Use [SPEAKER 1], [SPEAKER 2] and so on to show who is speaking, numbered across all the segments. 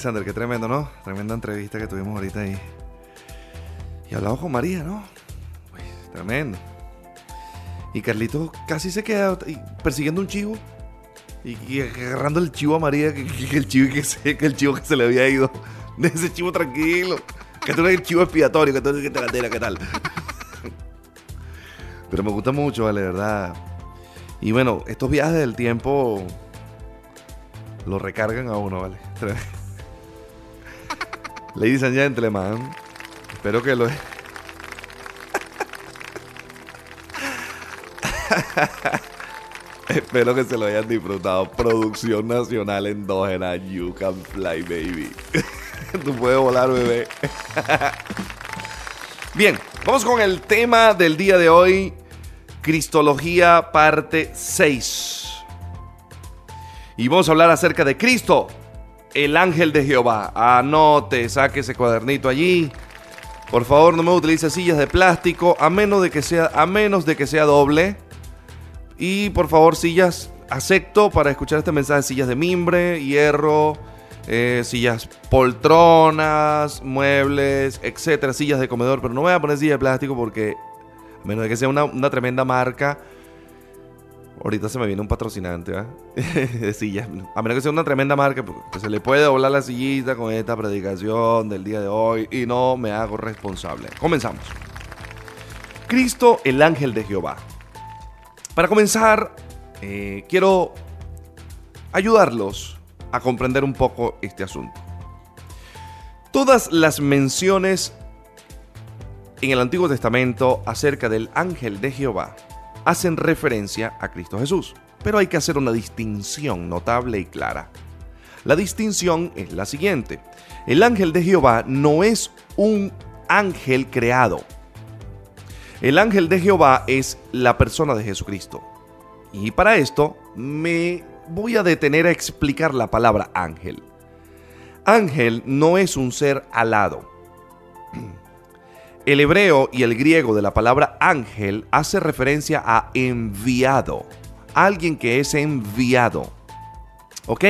[SPEAKER 1] Alexander, qué tremendo, ¿no? Tremenda entrevista que tuvimos ahorita ahí. Y hablamos con María, ¿no? Uy, tremendo. Y Carlito casi se queda persiguiendo un chivo. Y, agarrando el chivo a María, que, el chivo que, se, que el chivo que se le había ido. De ese chivo tranquilo. Que tú eres el chivo expiatorio, que tú eres que te ¿qué tal? Pero me gusta mucho, vale, verdad. Y bueno, estos viajes del tiempo lo recargan a uno, ¿vale? Ladies and gentlemen, espero que lo... espero que se lo hayan disfrutado. Producción nacional endógena, You Can Fly, baby. Tú puedes volar, bebé. Bien, vamos con el tema del día de hoy. Cristología parte 6. Y vamos a hablar acerca de Cristo, el ángel de Jehová. Anote, saque ese cuadernito allí. Por favor, no me utilice sillas de plástico, a menos de que sea, a menos de que sea doble. Y por favor, sillas, acepto para escuchar este mensaje, sillas de mimbre, hierro, eh, sillas poltronas, muebles, etcétera, sillas de comedor. Pero no voy a poner sillas de plástico porque, a menos de que sea una, una tremenda marca, Ahorita se me viene un patrocinante, ¿ah? de. A menos que sea una tremenda marca, porque pues, se le puede doblar la sillita con esta predicación del día de hoy y no me hago responsable. Comenzamos. Cristo, el ángel de Jehová. Para comenzar, eh, quiero ayudarlos a comprender un poco este asunto. Todas las menciones en el Antiguo Testamento acerca del ángel de Jehová hacen referencia a Cristo Jesús. Pero hay que hacer una distinción notable y clara. La distinción es la siguiente. El ángel de Jehová no es un ángel creado. El ángel de Jehová es la persona de Jesucristo. Y para esto me voy a detener a explicar la palabra ángel. Ángel no es un ser alado. El hebreo y el griego de la palabra ángel hace referencia a enviado, alguien que es enviado. ¿Ok?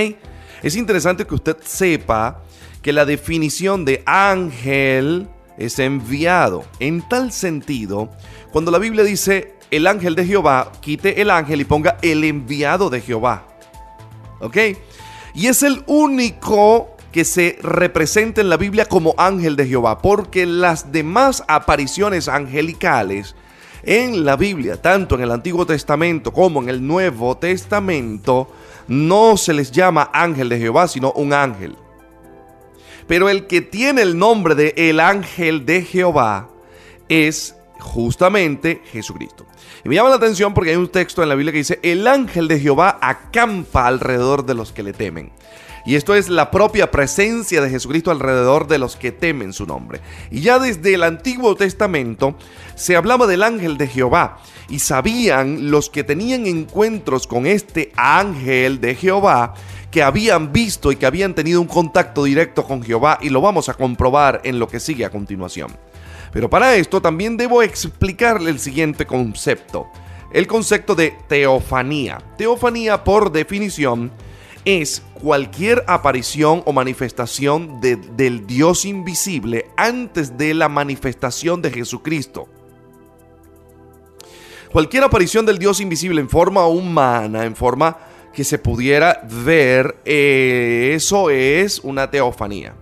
[SPEAKER 1] Es interesante que usted sepa que la definición de ángel es enviado. En tal sentido, cuando la Biblia dice el ángel de Jehová, quite el ángel y ponga el enviado de Jehová. ¿Ok? Y es el único que se representa en la Biblia como ángel de Jehová, porque las demás apariciones angelicales en la Biblia, tanto en el Antiguo Testamento como en el Nuevo Testamento, no se les llama ángel de Jehová, sino un ángel. Pero el que tiene el nombre de el ángel de Jehová es justamente Jesucristo. Y me llama la atención porque hay un texto en la Biblia que dice, el ángel de Jehová acampa alrededor de los que le temen. Y esto es la propia presencia de Jesucristo alrededor de los que temen su nombre. Y ya desde el Antiguo Testamento se hablaba del ángel de Jehová. Y sabían los que tenían encuentros con este ángel de Jehová que habían visto y que habían tenido un contacto directo con Jehová y lo vamos a comprobar en lo que sigue a continuación. Pero para esto también debo explicarle el siguiente concepto, el concepto de teofanía. Teofanía por definición es cualquier aparición o manifestación del Dios invisible antes de la manifestación de Jesucristo. Cualquier aparición del Dios invisible en forma humana, en forma que se pudiera ver, eh, eso es una teofanía.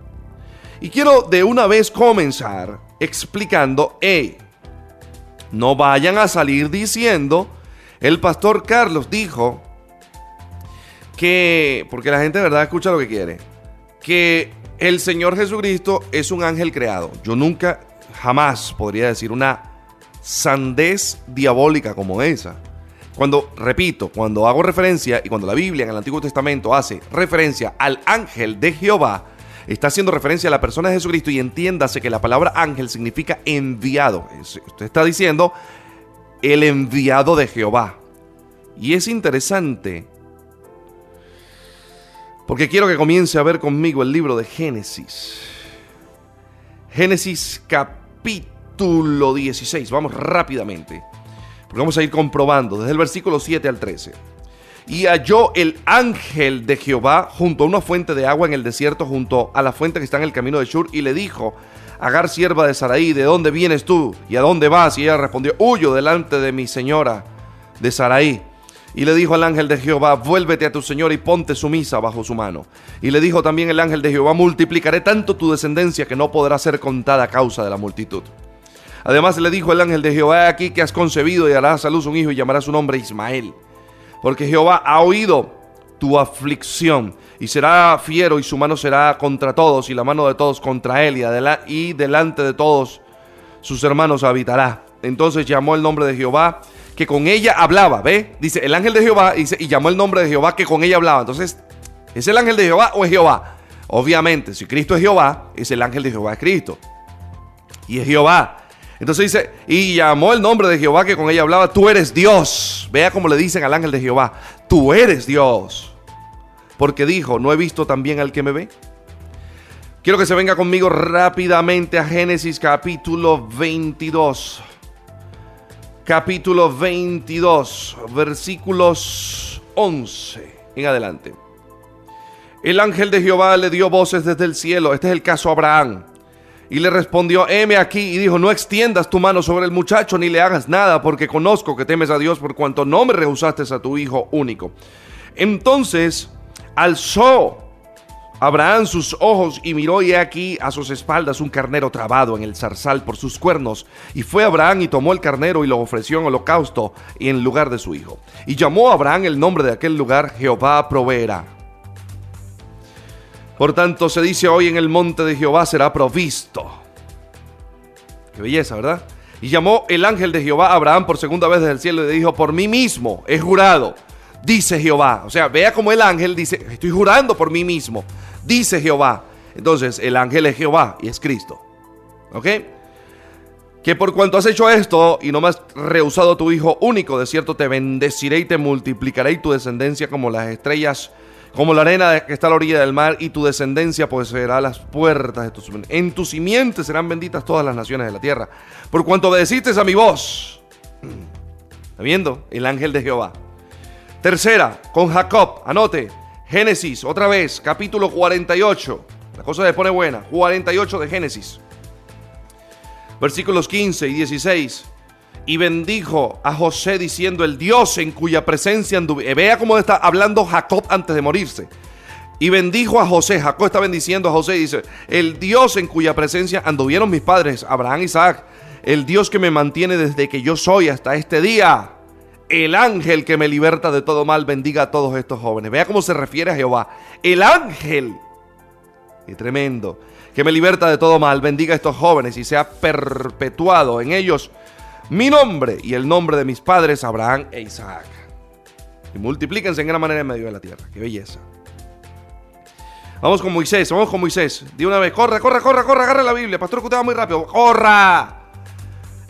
[SPEAKER 1] Y quiero de una vez comenzar explicando, hey, no vayan a salir diciendo, el pastor Carlos dijo que, porque la gente de verdad escucha lo que quiere, que el Señor Jesucristo es un ángel creado. Yo nunca, jamás podría decir una sandez diabólica como esa. Cuando, repito, cuando hago referencia y cuando la Biblia en el Antiguo Testamento hace referencia al ángel de Jehová, está haciendo referencia a la persona de Jesucristo y entiéndase que la palabra ángel significa enviado. Usted está diciendo el enviado de Jehová. Y es interesante porque quiero que comience a ver conmigo el libro de Génesis. Génesis capítulo 16. Vamos rápidamente. Porque vamos a ir comprobando desde el versículo 7 al 13. y halló el ángel de Jehová junto a una fuente de agua en el desierto, junto a la fuente que está en el camino de Shur, y le dijo, Agar, sierva de Saraí, ¿de dónde vienes tú? ¿Y a dónde vas? Y ella respondió, huyo delante de mi señora de Saraí. Y le dijo al ángel de Jehová, vuélvete a tu señor y ponte sumisa bajo su mano. Y le dijo también el ángel de Jehová, multiplicaré tanto tu descendencia que no podrá ser contada a causa de la multitud. Además le dijo el ángel de Jehová, aquí que has concebido y harás a luz un hijo y llamarás su nombre Ismael porque Jehová ha oído tu aflicción y será fiero y su mano será contra todos y la mano de todos contra él y, delante de todos sus hermanos habitará. Entonces llamó el nombre de Jehová que con ella hablaba, ¿ve? Dice el ángel de Jehová y llamó el nombre de Jehová que con ella hablaba. Entonces, ¿es el ángel de Jehová o es Jehová? Obviamente, si Cristo es Jehová, es el ángel de Jehová es Cristo. Y es Jehová. Entonces dice, y llamó el nombre de Jehová que con ella hablaba, tú eres Dios. Vea cómo le dicen al ángel de Jehová, tú eres Dios. Porque dijo, no he visto también al que me ve. Quiero que se venga conmigo rápidamente a Génesis capítulo 22. Capítulo 22, versículos 11 en adelante. El ángel de Jehová le dio voces desde el cielo. Este es el caso Abraham. Y le respondió, heme aquí, y dijo, no extiendas tu mano sobre el muchacho ni le hagas nada, porque conozco que temes a Dios por cuanto no me rehusaste a tu hijo único. Entonces alzó Abraham sus ojos y miró y aquí a sus espaldas un carnero trabado en el zarzal por sus cuernos. Y fue Abraham y tomó el carnero y lo ofreció en holocausto y en lugar de su hijo. Y llamó a Abraham el nombre de aquel lugar Jehová proveerá. Por tanto, se dice hoy en el monte de Jehová será provisto. Qué belleza, ¿verdad? Y llamó el ángel de Jehová a Abraham por segunda vez desde el cielo y le dijo, por mí mismo he jurado, dice Jehová. O sea, vea como el ángel dice, estoy jurando por mí mismo, dice Jehová. Entonces, el ángel es Jehová y es Cristo. ¿Ok? Que por cuanto has hecho esto y no me has rehusado tu hijo único, de cierto te bendeciré y te multiplicaré y tu descendencia como las estrellas como la arena que está a la orilla del mar, y tu descendencia poseerá las puertas de tus En tus simientes serán benditas todas las naciones de la tierra, por cuanto obedeciste a mi voz. ¿Está viendo? El ángel de Jehová. Tercera, con Jacob, anote, Génesis, otra vez, capítulo 48. La cosa se pone buena. 48 de Génesis. Versículos 15 y 16 y bendijo a José diciendo, el Dios en cuya presencia anduve. Vea cómo está hablando Jacob antes de morirse. Y bendijo a José. Jacob está bendiciendo a José y dice, el Dios en cuya presencia anduvieron mis padres, Abraham y Isaac. El Dios que me mantiene desde que yo soy hasta este día. El ángel que me liberta de todo mal bendiga a todos estos jóvenes. Vea cómo se refiere a Jehová. El ángel. Y tremendo. Que me liberta de todo mal bendiga a estos jóvenes y sea perpetuado en ellos mi nombre y el nombre de mis padres, Abraham e Isaac. Y multiplíquense en gran manera en medio de la tierra. Qué belleza. Vamos con Moisés, vamos con Moisés. De una vez, corre, corre, corre, corre, agarre la Biblia. Pastor, que muy rápido. ¡Corra!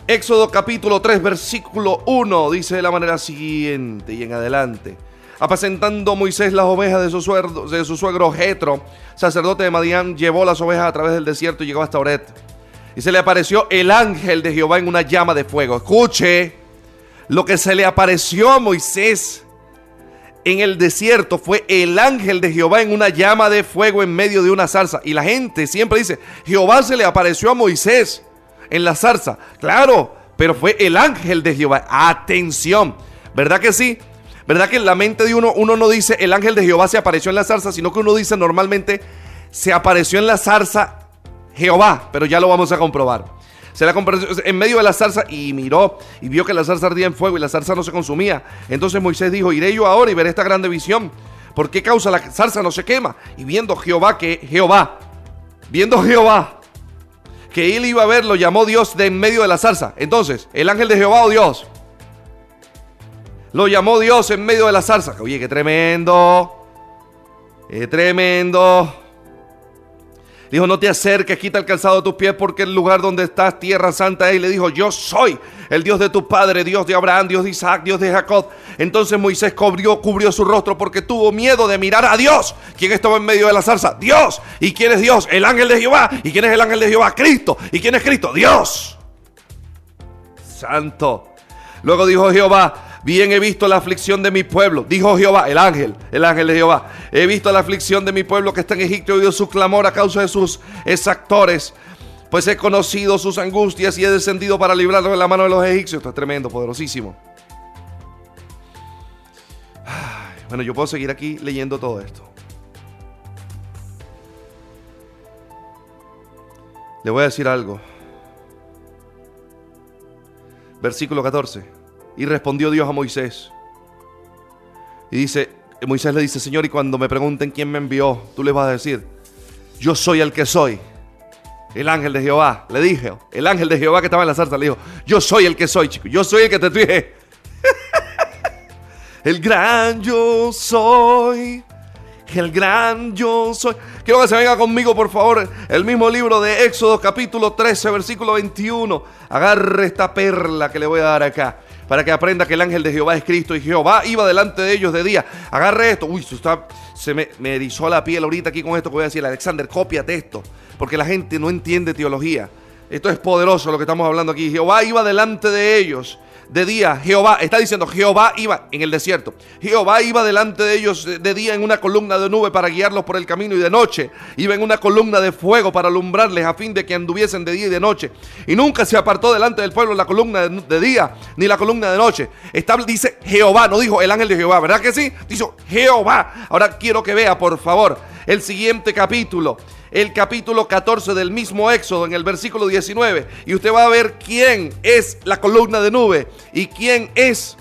[SPEAKER 1] Éxodo capítulo 3, versículo 1 dice de la manera siguiente y en adelante. Apacentando Moisés las ovejas de su, suegro, de su Jetro, sacerdote de Madián, llevó las ovejas a través del desierto y llegó hasta Oret y se le apareció el ángel de Jehová en una llama de fuego. Escuche, lo que se le apareció a Moisés en el desierto fue el ángel de Jehová en una llama de fuego en medio de una zarza. Y la gente siempre dice, Jehová se le apareció a Moisés en la zarza. Claro, pero fue el ángel de Jehová. Atención, ¿verdad que sí? ¿Verdad que en la mente de uno uno no dice el ángel de Jehová se apareció en la zarza, sino que uno dice normalmente se apareció en la zarza Jehová, pero ya lo vamos a comprobar. Se la en medio de la zarza y miró y vio que la zarza ardía en fuego y la zarza no se consumía. Entonces Moisés dijo, iré yo ahora y veré esta grande visión. ¿Por qué causa la zarza no se quema? Y viendo Jehová que Jehová, viendo Jehová que él iba a ver, lo llamó Dios de en medio de la zarza. Entonces, el ángel de Jehová o oh Dios, lo llamó Dios en medio de la zarza. Oye, qué tremendo. Qué tremendo. Dijo, no te acerques, quita el calzado de tus pies porque el lugar donde estás, tierra santa es. Y le dijo, yo soy el Dios de tu padre, Dios de Abraham, Dios de Isaac, Dios de Jacob. Entonces Moisés cubrió, cubrió su rostro porque tuvo miedo de mirar a Dios. ¿Quién estaba en medio de la zarza? Dios. ¿Y quién es Dios? El ángel de Jehová. ¿Y quién es el ángel de Jehová? Cristo. ¿Y quién es Cristo? Dios. Santo. Luego dijo Jehová, Bien he visto la aflicción de mi pueblo, dijo Jehová, el ángel, el ángel de Jehová. He visto la aflicción de mi pueblo que está en Egipto, he oído su clamor a causa de sus exactores. Pues he conocido sus angustias y he descendido para librarlo de la mano de los egipcios. Esto es tremendo, poderosísimo. Bueno, yo puedo seguir aquí leyendo todo esto. Le voy a decir algo. Versículo 14. Y respondió Dios a Moisés. Y dice, Moisés le dice, Señor, y cuando me pregunten quién me envió, tú les vas a decir, yo soy el que soy. El ángel de Jehová, le dije, el ángel de Jehová que estaba en la zarza, le dijo, yo soy el que soy, chico, yo soy el que te dije. el gran yo soy el gran yo soy. Quiero que se venga conmigo, por favor, el mismo libro de Éxodo capítulo 13, versículo 21. Agarre esta perla que le voy a dar acá. Para que aprenda que el ángel de Jehová es Cristo y Jehová iba delante de ellos de día. Agarre esto. Uy, está, se me, me erizó la piel ahorita aquí con esto que voy a decir. Alexander, cópiate esto. Porque la gente no entiende teología. Esto es poderoso lo que estamos hablando aquí. Jehová iba delante de ellos de día, Jehová, está diciendo, Jehová iba en el desierto. Jehová iba delante de ellos de día en una columna de nube para guiarlos por el camino y de noche iba en una columna de fuego para alumbrarles a fin de que anduviesen de día y de noche. Y nunca se apartó delante del pueblo la columna de, día ni la columna de noche. Está, dice Jehová, no dijo el ángel de Jehová, ¿verdad que sí? Dijo Jehová. Ahora quiero que vea, por favor, el siguiente capítulo el capítulo 14 del mismo Éxodo, en el versículo 19, y usted va a ver quién es la columna de nube y quién es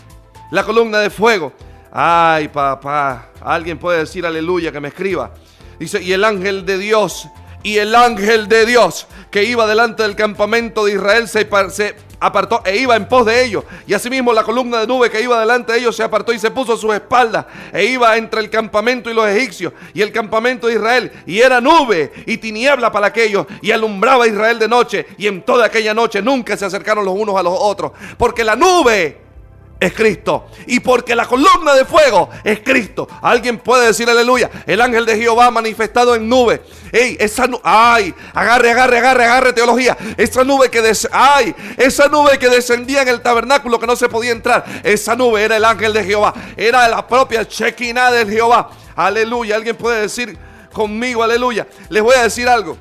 [SPEAKER 1] la columna de fuego. Ay, papá, alguien puede decir aleluya que me escriba. Dice, y el ángel de Dios, y el ángel de Dios que iba delante del campamento de Israel se, apartó e iba en pos de ellos. Y asimismo la columna de nube que iba delante de ellos se apartó y se puso a su espalda e iba entre el campamento y los egipcios y el campamento de Israel. Y era nube y tiniebla para aquellos y alumbraba a Israel de noche. Y en toda aquella noche nunca se acercaron los unos a los otros. Porque la nube es Cristo. Y porque la columna de fuego es Cristo. Alguien puede decir aleluya. El ángel de Jehová manifestado en nube. Ey, esa nube. Ay, agarre, agarre, agarre, agarre teología. Esa nube que des ay, esa nube que descendía en el tabernáculo que no se podía entrar. Esa nube era el ángel de Jehová. Era la propia chequina de Jehová. Aleluya. Alguien puede decir conmigo, aleluya. Les voy a decir algo.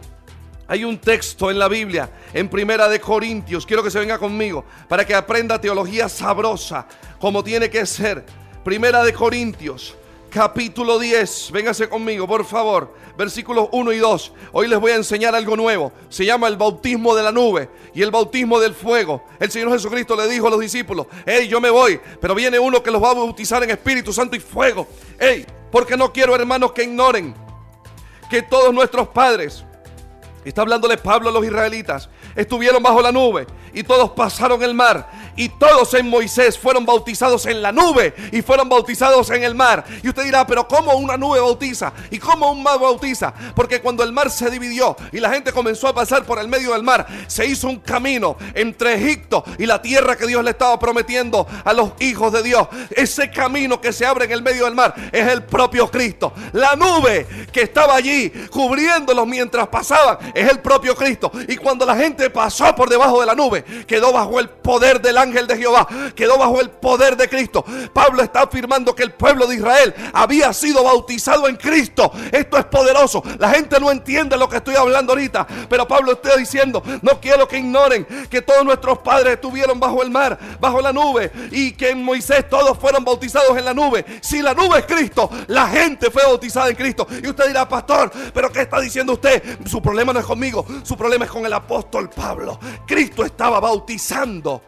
[SPEAKER 1] Hay un texto en la Biblia, en Primera de Corintios, quiero que se venga conmigo, para que aprenda teología sabrosa, como tiene que ser. Primera de Corintios, capítulo 10, véngase conmigo, por favor, versículos 1 y 2. Hoy les voy a enseñar algo nuevo, se llama el bautismo de la nube y el bautismo del fuego. El Señor Jesucristo le dijo a los discípulos, hey, yo me voy, pero viene uno que los va a bautizar en Espíritu Santo y fuego. Hey, porque no quiero, hermanos, que ignoren que todos nuestros padres, Está hablándole Pablo a los israelitas. Estuvieron bajo la nube y todos pasaron el mar y todos en Moisés fueron bautizados en la nube y fueron bautizados en el mar. Y usted dirá, pero ¿cómo una nube bautiza? ¿Y cómo un mar bautiza? Porque cuando el mar se dividió y la gente comenzó a pasar por el medio del mar, se hizo un camino entre Egipto y la tierra que Dios le estaba prometiendo a los hijos de Dios. Ese camino que se abre en el medio del mar es el propio Cristo. La nube que estaba allí cubriéndolos mientras pasaban es el propio Cristo. Y cuando la gente pasó por debajo de la nube, quedó bajo el poder del ángel de Jehová, quedó bajo el poder de Cristo. Pablo está afirmando que el pueblo de Israel había sido bautizado en Cristo. Esto es poderoso. La gente no entiende lo que estoy hablando ahorita, pero Pablo está diciendo, no quiero que ignoren que todos nuestros padres estuvieron bajo el mar, bajo la nube, y que en Moisés todos fueron bautizados en la nube. Si la nube es Cristo, la gente fue bautizada en Cristo. Y usted dirá, pastor, pero ¿qué está diciendo usted? Su problema no es conmigo, su problema es con el apóstol Pablo. Cristo estaba bautizando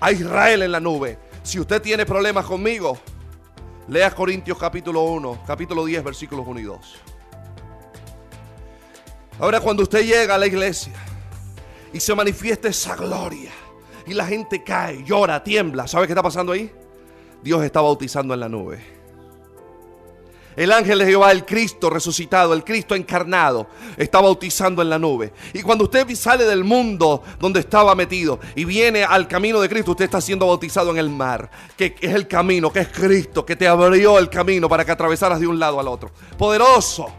[SPEAKER 1] a Israel en la nube. Si usted tiene problemas conmigo, lea Corintios capítulo 1, capítulo 10, versículos 1 y 2. Ahora cuando usted llega a la iglesia y se manifiesta esa gloria y la gente cae, llora, tiembla, ¿sabe qué está pasando ahí? Dios está bautizando en la nube. El ángel de Jehová, el Cristo resucitado, el Cristo encarnado, está bautizando en la nube. Y cuando usted sale del mundo donde estaba metido y viene al camino de Cristo, usted está siendo bautizado en el mar, que es el camino, que es Cristo, que te abrió el camino para que atravesaras de un lado al otro. Poderoso.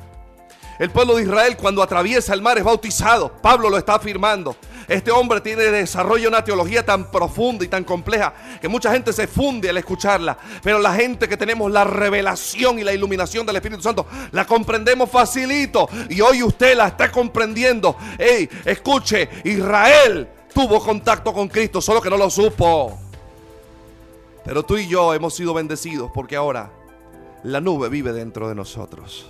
[SPEAKER 1] El pueblo de Israel cuando atraviesa el mar es bautizado. Pablo lo está afirmando. Este hombre tiene desarrollo una teología tan profunda y tan compleja que mucha gente se funde al escucharla. Pero la gente que tenemos la revelación y la iluminación del Espíritu Santo la comprendemos facilito. Y hoy usted la está comprendiendo. Hey, escuche, Israel tuvo contacto con Cristo, solo que no lo supo. Pero tú y yo hemos sido bendecidos porque ahora la nube vive dentro de nosotros.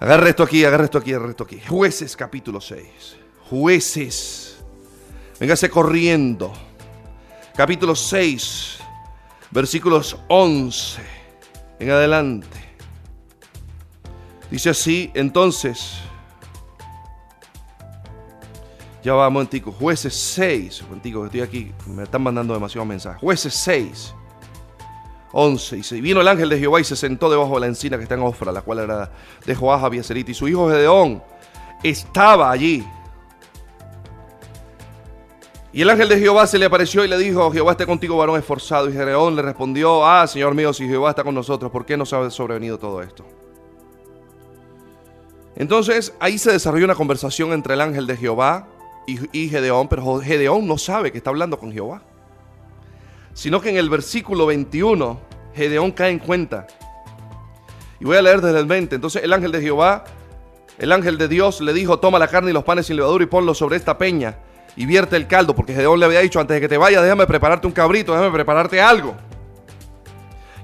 [SPEAKER 1] Agarra esto aquí, agarra esto aquí, agarra esto aquí. Jueces capítulo 6. Jueces. Véngase corriendo. Capítulo 6, versículos 11 en adelante. Dice así, entonces, ya va, un momentico, jueces 6, un momentico, que estoy aquí, me están mandando demasiados mensajes. Jueces 6, 11. Y vino el ángel de Jehová y se sentó debajo de la encina que está en Ofra, la cual era de Joás Abiaserita. Y su hijo Gedeón estaba allí. Y el ángel de Jehová se le apareció y le dijo, Jehová esté contigo, varón esforzado. Y Gedeón le respondió, ah, Señor mío, si Jehová está con nosotros, ¿por qué nos ha sobrevenido todo esto? Entonces ahí se desarrolló una conversación entre el ángel de Jehová y, y Gedeón, pero Gedeón no sabe que está hablando con Jehová sino que en el versículo 21 Gedeón cae en cuenta. Y voy a leer desde el 20. Entonces el ángel de Jehová, el ángel de Dios le dijo, toma la carne y los panes sin levadura y ponlos sobre esta peña y vierte el caldo, porque Gedeón le había dicho, antes de que te vayas, déjame prepararte un cabrito, déjame prepararte algo.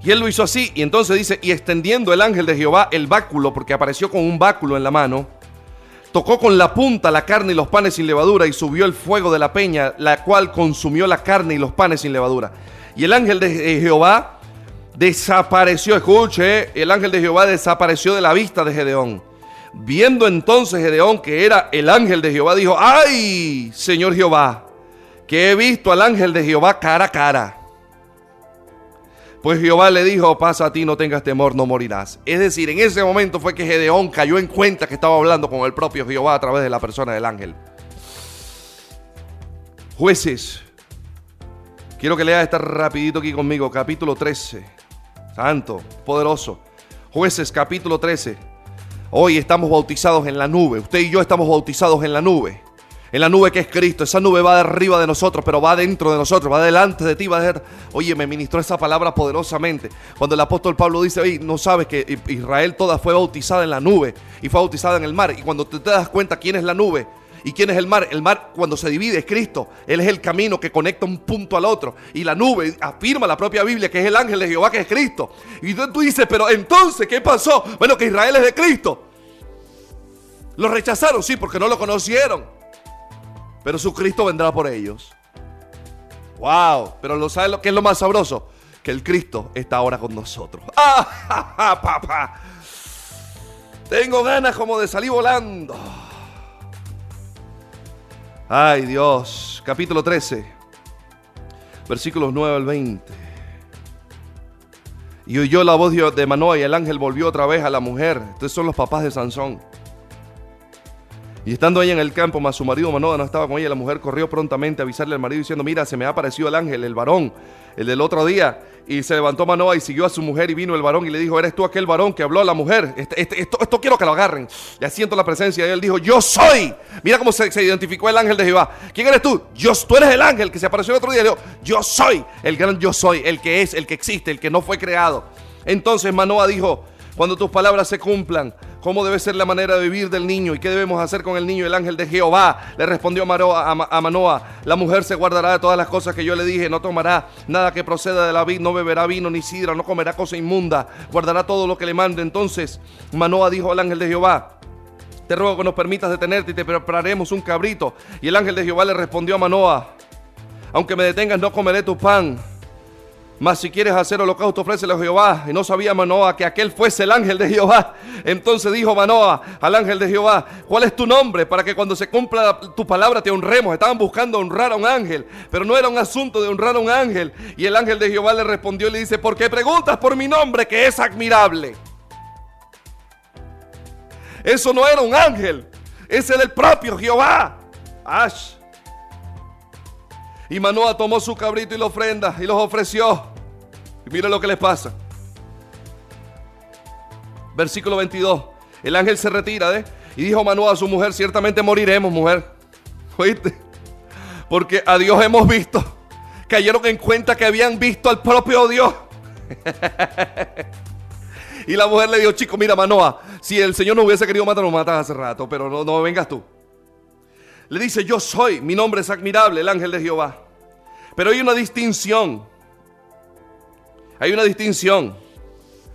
[SPEAKER 1] Y él lo hizo así, y entonces dice, y extendiendo el ángel de Jehová el báculo, porque apareció con un báculo en la mano, tocó con la punta la carne y los panes sin levadura y subió el fuego de la peña, la cual consumió la carne y los panes sin levadura. Y el ángel de Jehová desapareció, escuche, el ángel de Jehová desapareció de la vista de Gedeón. Viendo entonces Gedeón que era el ángel de Jehová, dijo, ay, Señor Jehová, que he visto al ángel de Jehová cara a cara. Pues Jehová le dijo, pasa a ti, no tengas temor, no morirás. Es decir, en ese momento fue que Gedeón cayó en cuenta que estaba hablando con el propio Jehová a través de la persona del ángel. Jueces, quiero que lea esta rapidito aquí conmigo, capítulo 13. Santo, poderoso. Jueces, capítulo 13. Hoy estamos bautizados en la nube. Usted y yo estamos bautizados en la nube en la nube que es Cristo. Esa nube va de arriba de nosotros, pero va dentro de nosotros, va delante de ti, va de... Oye, me ministró esa palabra poderosamente. Cuando el apóstol Pablo dice, oye, no sabes que Israel toda fue bautizada en la nube y fue bautizada en el mar. Y cuando te, te das cuenta quién es la nube, ¿Y quién es el mar? El mar cuando se divide es Cristo. Él es el camino que conecta un punto al otro. Y la nube afirma la propia Biblia que es el ángel de Jehová que es Cristo. Y tú, tú dices, pero entonces, ¿qué pasó? Bueno, que Israel es de Cristo. Lo rechazaron, sí, porque no lo conocieron pero su Cristo vendrá por ellos. Wow, pero lo sabe lo que es lo más sabroso, que el Cristo está ahora con nosotros. ¡Ah, papá! Tengo ganas como de salir volando. Ay, Dios, capítulo 13, versículos 9 al 20. Y oyó la voz de Manoa y el ángel volvió otra vez a la mujer. Estos son los papás de Sansón. Y estando ella en el campo, más su marido Manoa no estaba con ella, la mujer corrió prontamente a avisarle al marido diciendo, mira, se me ha aparecido el ángel, el varón, el del otro día. Y se levantó Manoa y siguió a su mujer y vino el varón y le dijo, ¿eres tú aquel varón que habló a la mujer? Este, este, esto, quiero que lo agarren. Y siento la presencia de él. Dijo, yo soy. Mira cómo se, identificó el ángel de Jehová. ¿Quién eres tú? Yo, tú eres el ángel que se apareció el otro día. Dijo, yo soy el gran yo soy, el que es, el que existe, el que no fue creado. Entonces Manoa dijo, cuando tus palabras se cumplan, ¿Cómo debe ser la manera de vivir del niño? ¿Y qué debemos hacer con el niño? El ángel de Jehová le respondió a Manoa, la mujer se guardará de todas las cosas que yo le dije, no tomará nada que proceda de la vid, no beberá vino ni sidra, no comerá cosa inmunda, guardará todo lo que le mande. Entonces Manoa dijo al ángel de Jehová, te ruego que nos permitas detenerte y te prepararemos un cabrito. Y el ángel de Jehová le respondió a Manoa, aunque me detengas no comeré tu pan mas si quieres hacer holocausto, ofrécelo a Jehová. Y no sabía Manoa que aquel fuese el ángel de Jehová. Entonces dijo Manoa al ángel de Jehová, ¿cuál es tu nombre? Para que cuando se cumpla tu palabra te honremos. Estaban buscando honrar a un ángel, pero no era un asunto de honrar a un ángel. Y el ángel de Jehová le respondió y le dice, ¿por qué preguntas por mi nombre que es admirable? Eso no era un ángel, ese era el propio Jehová. Ash. Y Manoa tomó su cabrito y la ofrenda y los ofreció. Y mira lo que les pasa. versículo 22. El ángel se retira, ¿eh? Y dijo Manoah a su mujer, ciertamente moriremos, mujer. ¿Oíste? Porque a Dios hemos visto. Cayeron en cuenta que habían visto al propio Dios. y la mujer le dijo, chico, mira, Manoah, si el Señor no hubiese querido matar, nos matas hace rato, pero no, no vengas tú. Le dice, yo soy, mi nombre es admirable, el ángel de Jehová. Pero hay una distinción. Hay una distinción.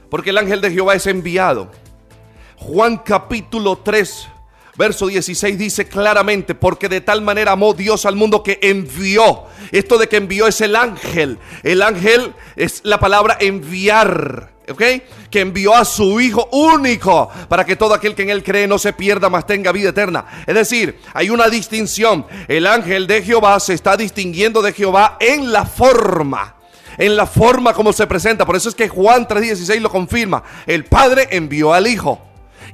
[SPEAKER 1] Porque el ángel de Jehová es enviado. Juan capítulo 3, verso 16 dice claramente, porque de tal manera amó Dios al mundo que envió. Esto de que envió es el ángel. El ángel es la palabra enviar. Que envió a su Hijo único para que todo aquel que en él cree no se pierda, mas tenga vida eterna. Es decir, hay una distinción. El ángel de Jehová se está distinguiendo de Jehová en la forma. En la forma como se presenta. Por eso es que Juan 3:16 lo confirma. El Padre envió al Hijo.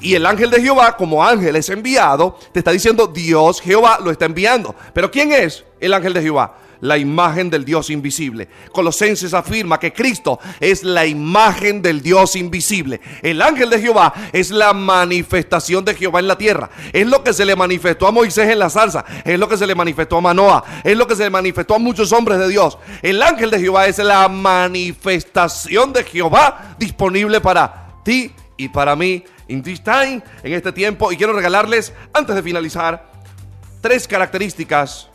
[SPEAKER 1] Y el ángel de Jehová, como ángel es enviado, te está diciendo Dios, Jehová lo está enviando. Pero ¿quién es el ángel de Jehová? La imagen del Dios invisible. Colosenses afirma que Cristo es la imagen del Dios invisible. El ángel de Jehová es la manifestación de Jehová en la tierra. Es lo que se le manifestó a Moisés en la salsa. Es lo que se le manifestó a Manoah. Es lo que se le manifestó a muchos hombres de Dios. El ángel de Jehová es la manifestación de Jehová disponible para ti y para mí in this time, en este tiempo. Y quiero regalarles, antes de finalizar, tres características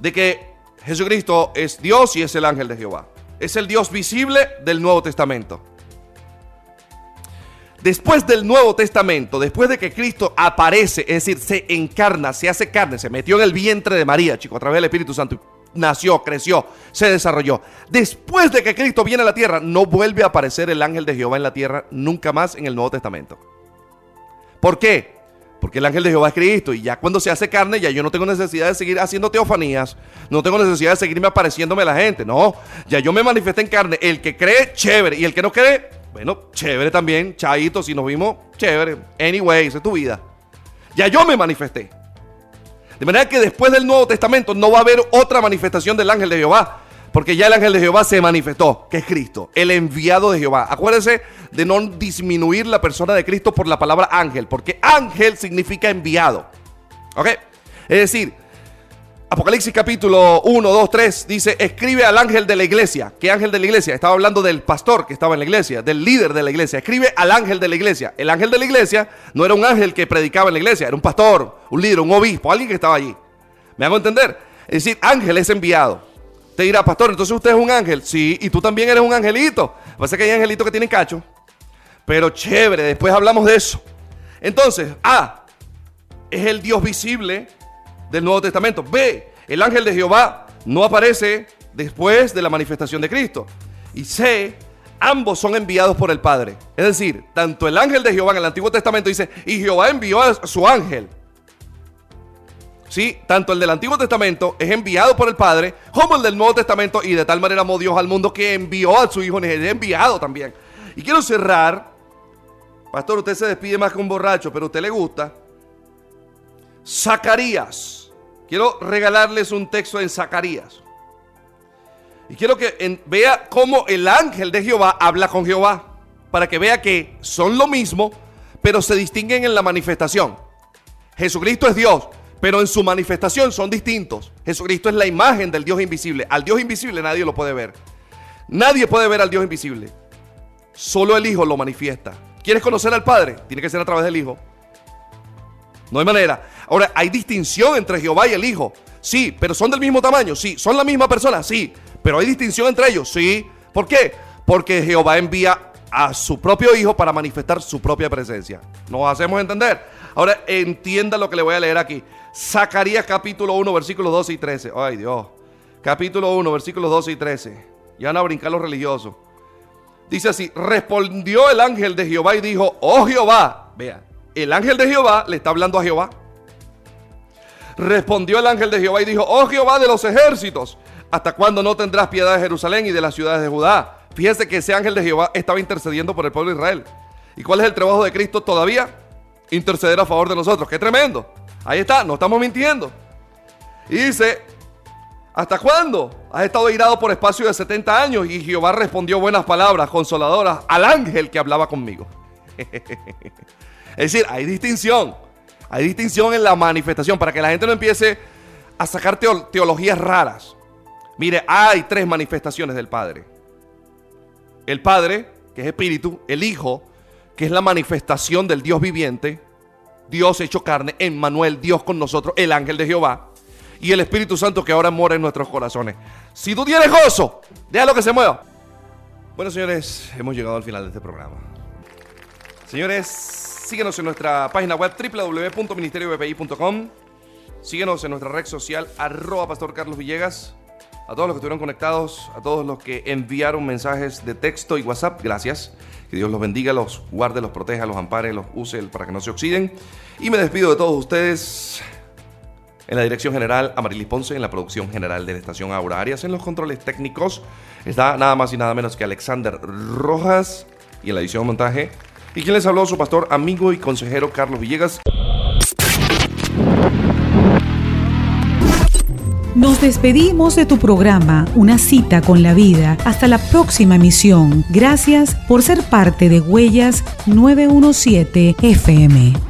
[SPEAKER 1] de que Jesucristo es Dios y es el ángel de Jehová. Es el Dios visible del Nuevo Testamento. Después del Nuevo Testamento, después de que Cristo aparece, es decir, se encarna, se hace carne, se metió en el vientre de María, chico, a través del Espíritu Santo, nació, creció, se desarrolló. Después de que Cristo viene a la tierra, no vuelve a aparecer el ángel de Jehová en la tierra nunca más en el Nuevo Testamento. ¿Por qué? Porque el ángel de Jehová es Cristo y ya cuando se hace carne, ya yo no tengo necesidad de seguir haciendo teofanías, no tengo necesidad de seguirme apareciéndome a la gente, no, ya yo me manifesté en carne, el que cree, chévere, y el que no cree, bueno, chévere también, chaito, si nos vimos, chévere, anyway, esa es tu vida. Ya yo me manifesté. De manera que después del Nuevo Testamento no va a haber otra manifestación del ángel de Jehová. Porque ya el ángel de Jehová se manifestó, que es Cristo, el enviado de Jehová. Acuérdense de no disminuir la persona de Cristo por la palabra ángel, porque ángel significa enviado. ¿Ok? Es decir, Apocalipsis capítulo 1, 2, 3 dice, escribe al ángel de la iglesia. ¿Qué ángel de la iglesia? Estaba hablando del pastor que estaba en la iglesia, del líder de la iglesia. Escribe al ángel de la iglesia. El ángel de la iglesia no era un ángel que predicaba en la iglesia, era un pastor, un líder, un obispo, alguien que estaba allí. ¿Me hago entender? Es decir, ángel es enviado. Te dirá, pastor, entonces usted es un ángel. Sí, y tú también eres un angelito. Pasa que hay angelitos que tienen cacho. Pero chévere, después hablamos de eso. Entonces, A, es el Dios visible del Nuevo Testamento. B, el ángel de Jehová no aparece después de la manifestación de Cristo. Y C, ambos son enviados por el Padre. Es decir, tanto el ángel de Jehová en el Antiguo Testamento dice, y Jehová envió a su ángel ¿sí? Tanto el del Antiguo Testamento es enviado por el Padre, como el del Nuevo Testamento, y de tal manera amó Dios al mundo que envió a su Hijo, es enviado también. Y quiero cerrar, pastor, usted se despide más que un borracho, pero a usted le gusta. Zacarías. Quiero regalarles un texto en Zacarías. Y quiero que vea cómo el ángel de Jehová habla con Jehová. Para que vea que son lo mismo, pero se distinguen en la manifestación. Jesucristo es Dios, pero en su manifestación son distintos. Jesucristo es la imagen del Dios invisible. Al Dios invisible nadie lo puede ver. Nadie puede ver al Dios invisible. Solo el Hijo lo manifiesta. ¿Quieres conocer al Padre? Tiene que ser a través del Hijo. No hay manera. Ahora, ¿hay distinción entre Jehová y el Hijo? Sí, pero son del mismo tamaño. Sí, son la misma persona. Sí, pero hay distinción entre ellos. Sí. ¿Por qué? Porque Jehová envía a su propio Hijo para manifestar su propia presencia. ¿Nos hacemos entender? Ahora entienda lo que le voy a leer aquí. Zacarías capítulo 1, versículos 12 y 13. Ay Dios. Capítulo 1, versículos 12 y 13. Ya van a brincar los religiosos. Dice así, respondió el ángel de Jehová y dijo, oh Jehová, vea, el ángel de Jehová le está hablando a Jehová. Respondió el ángel de Jehová y dijo, oh Jehová de los ejércitos, ¿hasta cuándo no tendrás piedad de Jerusalén y de las ciudades de Judá? Fíjese que ese ángel de Jehová estaba intercediendo por el pueblo de Israel. ¿Y cuál es el trabajo de Cristo todavía? Interceder a favor de nosotros. ¡Qué tremendo! Ahí está, no estamos mintiendo. Y dice, ¿hasta cuándo? Has estado irado por espacio de 70 años y Jehová respondió buenas palabras consoladoras al ángel que hablaba conmigo. es decir, hay distinción. Hay distinción en la manifestación para que la gente no empiece a sacar teologías raras. Mire, hay tres manifestaciones del Padre. El Padre, que es espíritu, el Hijo, que es la manifestación del Dios viviente, Dios hecho carne, Emmanuel, Dios con nosotros, el ángel de Jehová, y el Espíritu Santo que ahora mora en nuestros corazones. Si tú tienes gozo, déjalo que se mueva. Bueno, señores, hemos llegado al final de este programa. Señores, síguenos en nuestra página web www.ministeriobpi.com. Síguenos en nuestra red social, arroba Pastor Carlos Villegas. A todos los que estuvieron conectados, a todos los que enviaron mensajes de texto y WhatsApp, gracias. Que Dios los bendiga, los guarde, los proteja, los ampare, los use para que no se oxiden. Y me despido de todos ustedes. En la dirección general, Amarilis Ponce, en la producción general de la estación Aura Arias, en los controles técnicos, está nada más y nada menos que Alexander Rojas y en la edición montaje. Y quien les habló, su pastor, amigo y consejero Carlos Villegas.
[SPEAKER 2] Nos despedimos de tu programa, Una cita con la vida. Hasta la próxima emisión. Gracias por ser parte de Huellas 917 FM.